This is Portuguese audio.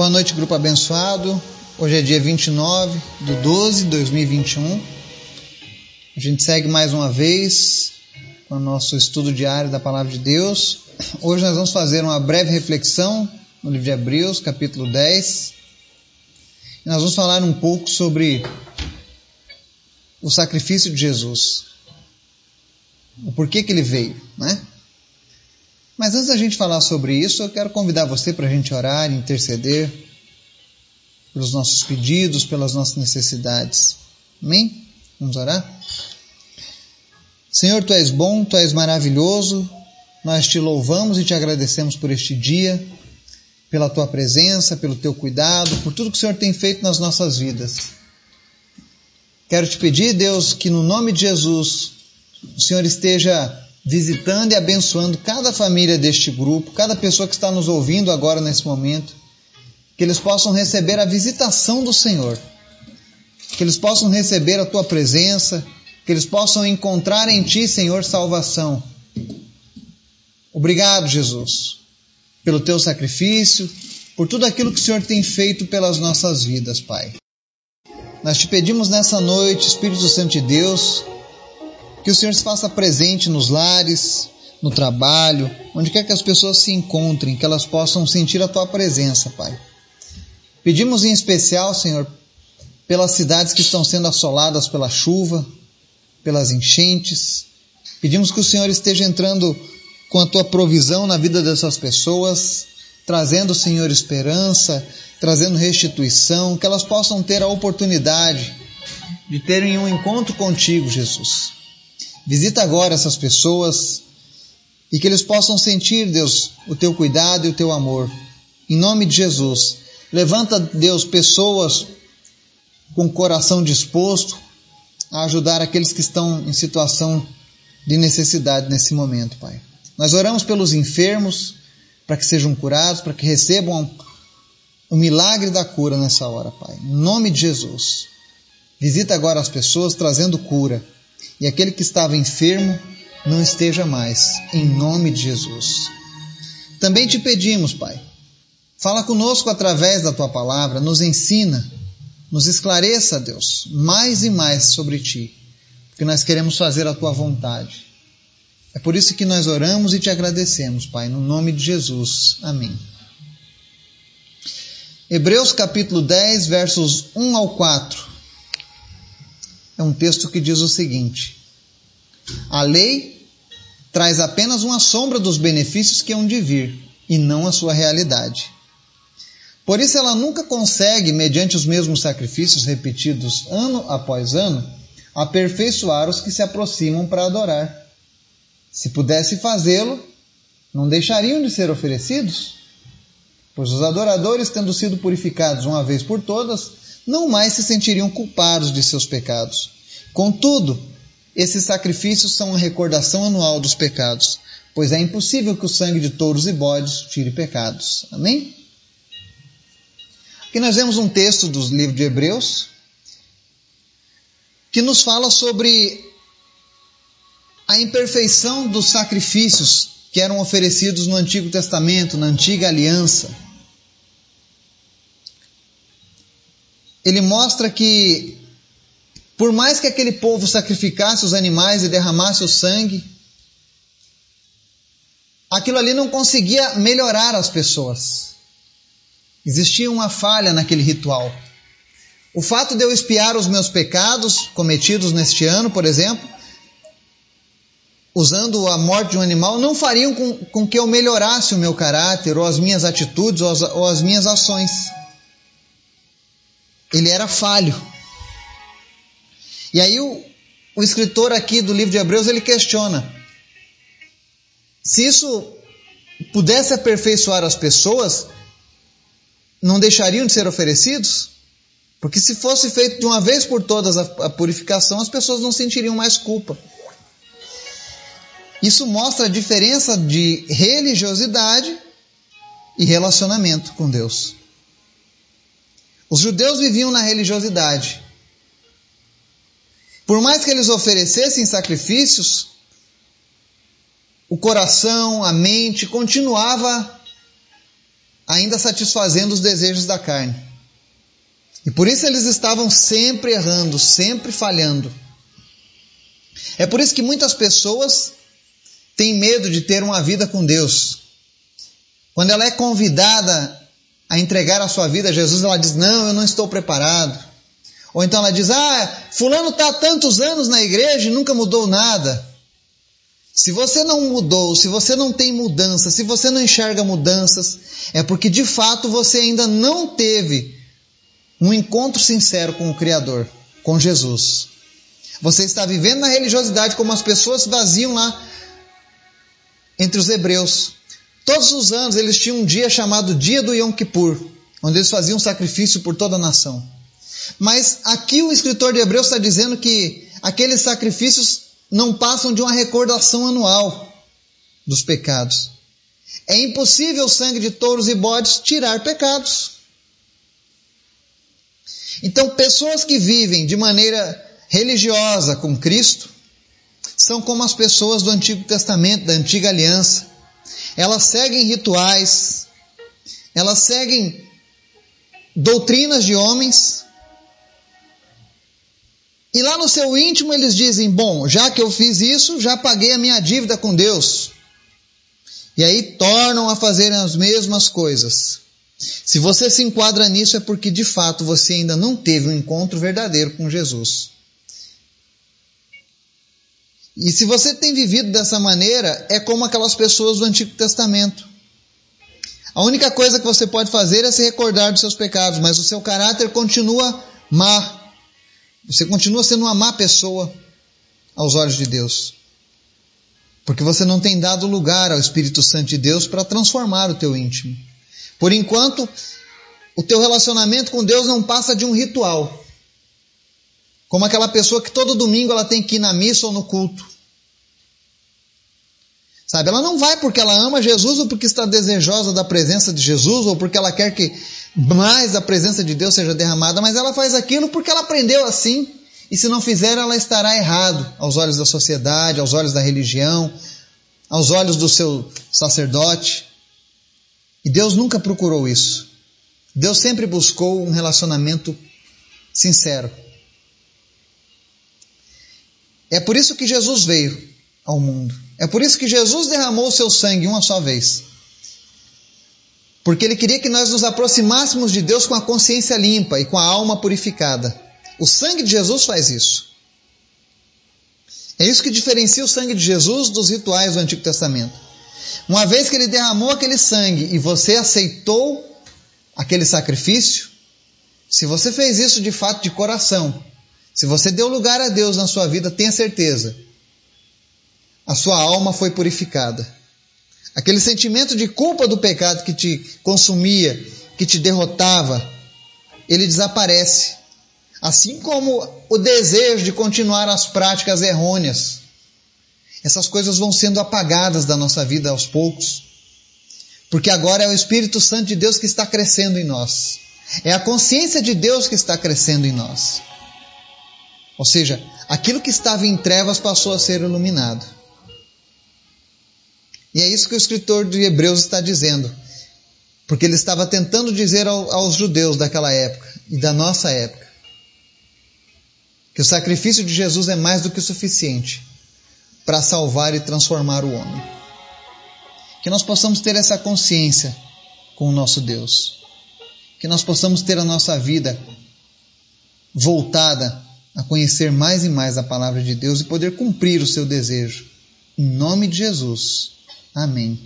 Boa noite, grupo abençoado. Hoje é dia 29 de 12 de 2021. A gente segue mais uma vez com o nosso estudo diário da Palavra de Deus. Hoje nós vamos fazer uma breve reflexão no livro de Hebreus, capítulo 10. E nós vamos falar um pouco sobre o sacrifício de Jesus. O porquê que ele veio, né? Mas antes da gente falar sobre isso, eu quero convidar você para a gente orar interceder pelos nossos pedidos, pelas nossas necessidades. Amém? Vamos orar? Senhor, tu és bom, tu és maravilhoso, nós te louvamos e te agradecemos por este dia, pela tua presença, pelo teu cuidado, por tudo que o Senhor tem feito nas nossas vidas. Quero te pedir, Deus, que no nome de Jesus, o Senhor esteja visitando e abençoando cada família deste grupo, cada pessoa que está nos ouvindo agora nesse momento, que eles possam receber a visitação do Senhor, que eles possam receber a tua presença, que eles possam encontrar em ti, Senhor, salvação. Obrigado, Jesus, pelo teu sacrifício, por tudo aquilo que o Senhor tem feito pelas nossas vidas, Pai. Nós te pedimos nessa noite, Espírito Santo de Deus, que o Senhor se faça presente nos lares, no trabalho, onde quer que as pessoas se encontrem, que elas possam sentir a tua presença, Pai. Pedimos em especial, Senhor, pelas cidades que estão sendo assoladas pela chuva, pelas enchentes. Pedimos que o Senhor esteja entrando com a tua provisão na vida dessas pessoas, trazendo, Senhor, esperança, trazendo restituição, que elas possam ter a oportunidade de terem um encontro contigo, Jesus. Visita agora essas pessoas e que eles possam sentir, Deus, o teu cuidado e o teu amor. Em nome de Jesus, levanta, Deus, pessoas com coração disposto a ajudar aqueles que estão em situação de necessidade nesse momento, Pai. Nós oramos pelos enfermos para que sejam curados, para que recebam o milagre da cura nessa hora, Pai. Em nome de Jesus. Visita agora as pessoas trazendo cura e aquele que estava enfermo não esteja mais, em nome de Jesus. Também te pedimos, Pai, fala conosco através da tua palavra, nos ensina, nos esclareça, Deus, mais e mais sobre ti, porque nós queremos fazer a tua vontade. É por isso que nós oramos e te agradecemos, Pai, no nome de Jesus. Amém. Hebreus capítulo 10, versos 1 ao 4 é um texto que diz o seguinte: A lei traz apenas uma sombra dos benefícios que hão de vir, e não a sua realidade. Por isso, ela nunca consegue, mediante os mesmos sacrifícios repetidos ano após ano, aperfeiçoar os que se aproximam para adorar. Se pudesse fazê-lo, não deixariam de ser oferecidos? Pois os adoradores, tendo sido purificados uma vez por todas, não mais se sentiriam culpados de seus pecados. Contudo, esses sacrifícios são uma recordação anual dos pecados, pois é impossível que o sangue de touros e bodes tire pecados. Amém? Aqui nós vemos um texto dos livros de Hebreus que nos fala sobre a imperfeição dos sacrifícios que eram oferecidos no Antigo Testamento, na antiga aliança. Ele mostra que, por mais que aquele povo sacrificasse os animais e derramasse o sangue, aquilo ali não conseguia melhorar as pessoas. Existia uma falha naquele ritual. O fato de eu espiar os meus pecados cometidos neste ano, por exemplo, usando a morte de um animal, não fariam com, com que eu melhorasse o meu caráter, ou as minhas atitudes, ou as, ou as minhas ações ele era falho. E aí o, o escritor aqui do livro de Hebreus ele questiona se isso pudesse aperfeiçoar as pessoas, não deixariam de ser oferecidos? Porque se fosse feito de uma vez por todas a, a purificação, as pessoas não sentiriam mais culpa. Isso mostra a diferença de religiosidade e relacionamento com Deus. Os judeus viviam na religiosidade. Por mais que eles oferecessem sacrifícios, o coração, a mente continuava ainda satisfazendo os desejos da carne. E por isso eles estavam sempre errando, sempre falhando. É por isso que muitas pessoas têm medo de ter uma vida com Deus. Quando ela é convidada a entregar a sua vida a Jesus, ela diz: Não, eu não estou preparado. Ou então ela diz: Ah, Fulano está há tantos anos na igreja e nunca mudou nada. Se você não mudou, se você não tem mudança, se você não enxerga mudanças, é porque de fato você ainda não teve um encontro sincero com o Criador, com Jesus. Você está vivendo na religiosidade como as pessoas vaziam lá entre os hebreus. Todos os anos eles tinham um dia chamado Dia do Yom Kippur, onde eles faziam sacrifício por toda a nação. Mas aqui o escritor de Hebreus está dizendo que aqueles sacrifícios não passam de uma recordação anual dos pecados. É impossível o sangue de touros e bodes tirar pecados. Então, pessoas que vivem de maneira religiosa com Cristo são como as pessoas do Antigo Testamento, da Antiga Aliança. Elas seguem rituais, elas seguem doutrinas de homens, e lá no seu íntimo eles dizem: Bom, já que eu fiz isso, já paguei a minha dívida com Deus. E aí tornam a fazer as mesmas coisas. Se você se enquadra nisso, é porque de fato você ainda não teve um encontro verdadeiro com Jesus. E se você tem vivido dessa maneira, é como aquelas pessoas do Antigo Testamento. A única coisa que você pode fazer é se recordar dos seus pecados, mas o seu caráter continua má. Você continua sendo uma má pessoa aos olhos de Deus. Porque você não tem dado lugar ao Espírito Santo de Deus para transformar o teu íntimo. Por enquanto, o teu relacionamento com Deus não passa de um ritual. Como aquela pessoa que todo domingo ela tem que ir na missa ou no culto. Sabe, ela não vai porque ela ama Jesus ou porque está desejosa da presença de Jesus ou porque ela quer que mais a presença de Deus seja derramada, mas ela faz aquilo porque ela aprendeu assim. E se não fizer, ela estará errado aos olhos da sociedade, aos olhos da religião, aos olhos do seu sacerdote. E Deus nunca procurou isso. Deus sempre buscou um relacionamento sincero. É por isso que Jesus veio ao mundo. É por isso que Jesus derramou o seu sangue uma só vez. Porque ele queria que nós nos aproximássemos de Deus com a consciência limpa e com a alma purificada. O sangue de Jesus faz isso. É isso que diferencia o sangue de Jesus dos rituais do Antigo Testamento. Uma vez que ele derramou aquele sangue e você aceitou aquele sacrifício, se você fez isso de fato de coração, se você deu lugar a Deus na sua vida, tenha certeza, a sua alma foi purificada. Aquele sentimento de culpa do pecado que te consumia, que te derrotava, ele desaparece. Assim como o desejo de continuar as práticas errôneas. Essas coisas vão sendo apagadas da nossa vida aos poucos. Porque agora é o Espírito Santo de Deus que está crescendo em nós. É a consciência de Deus que está crescendo em nós. Ou seja, aquilo que estava em trevas passou a ser iluminado. E é isso que o escritor de Hebreus está dizendo. Porque ele estava tentando dizer aos judeus daquela época e da nossa época que o sacrifício de Jesus é mais do que suficiente para salvar e transformar o homem. Que nós possamos ter essa consciência com o nosso Deus. Que nós possamos ter a nossa vida voltada a conhecer mais e mais a palavra de Deus e poder cumprir o seu desejo. Em nome de Jesus. Amém.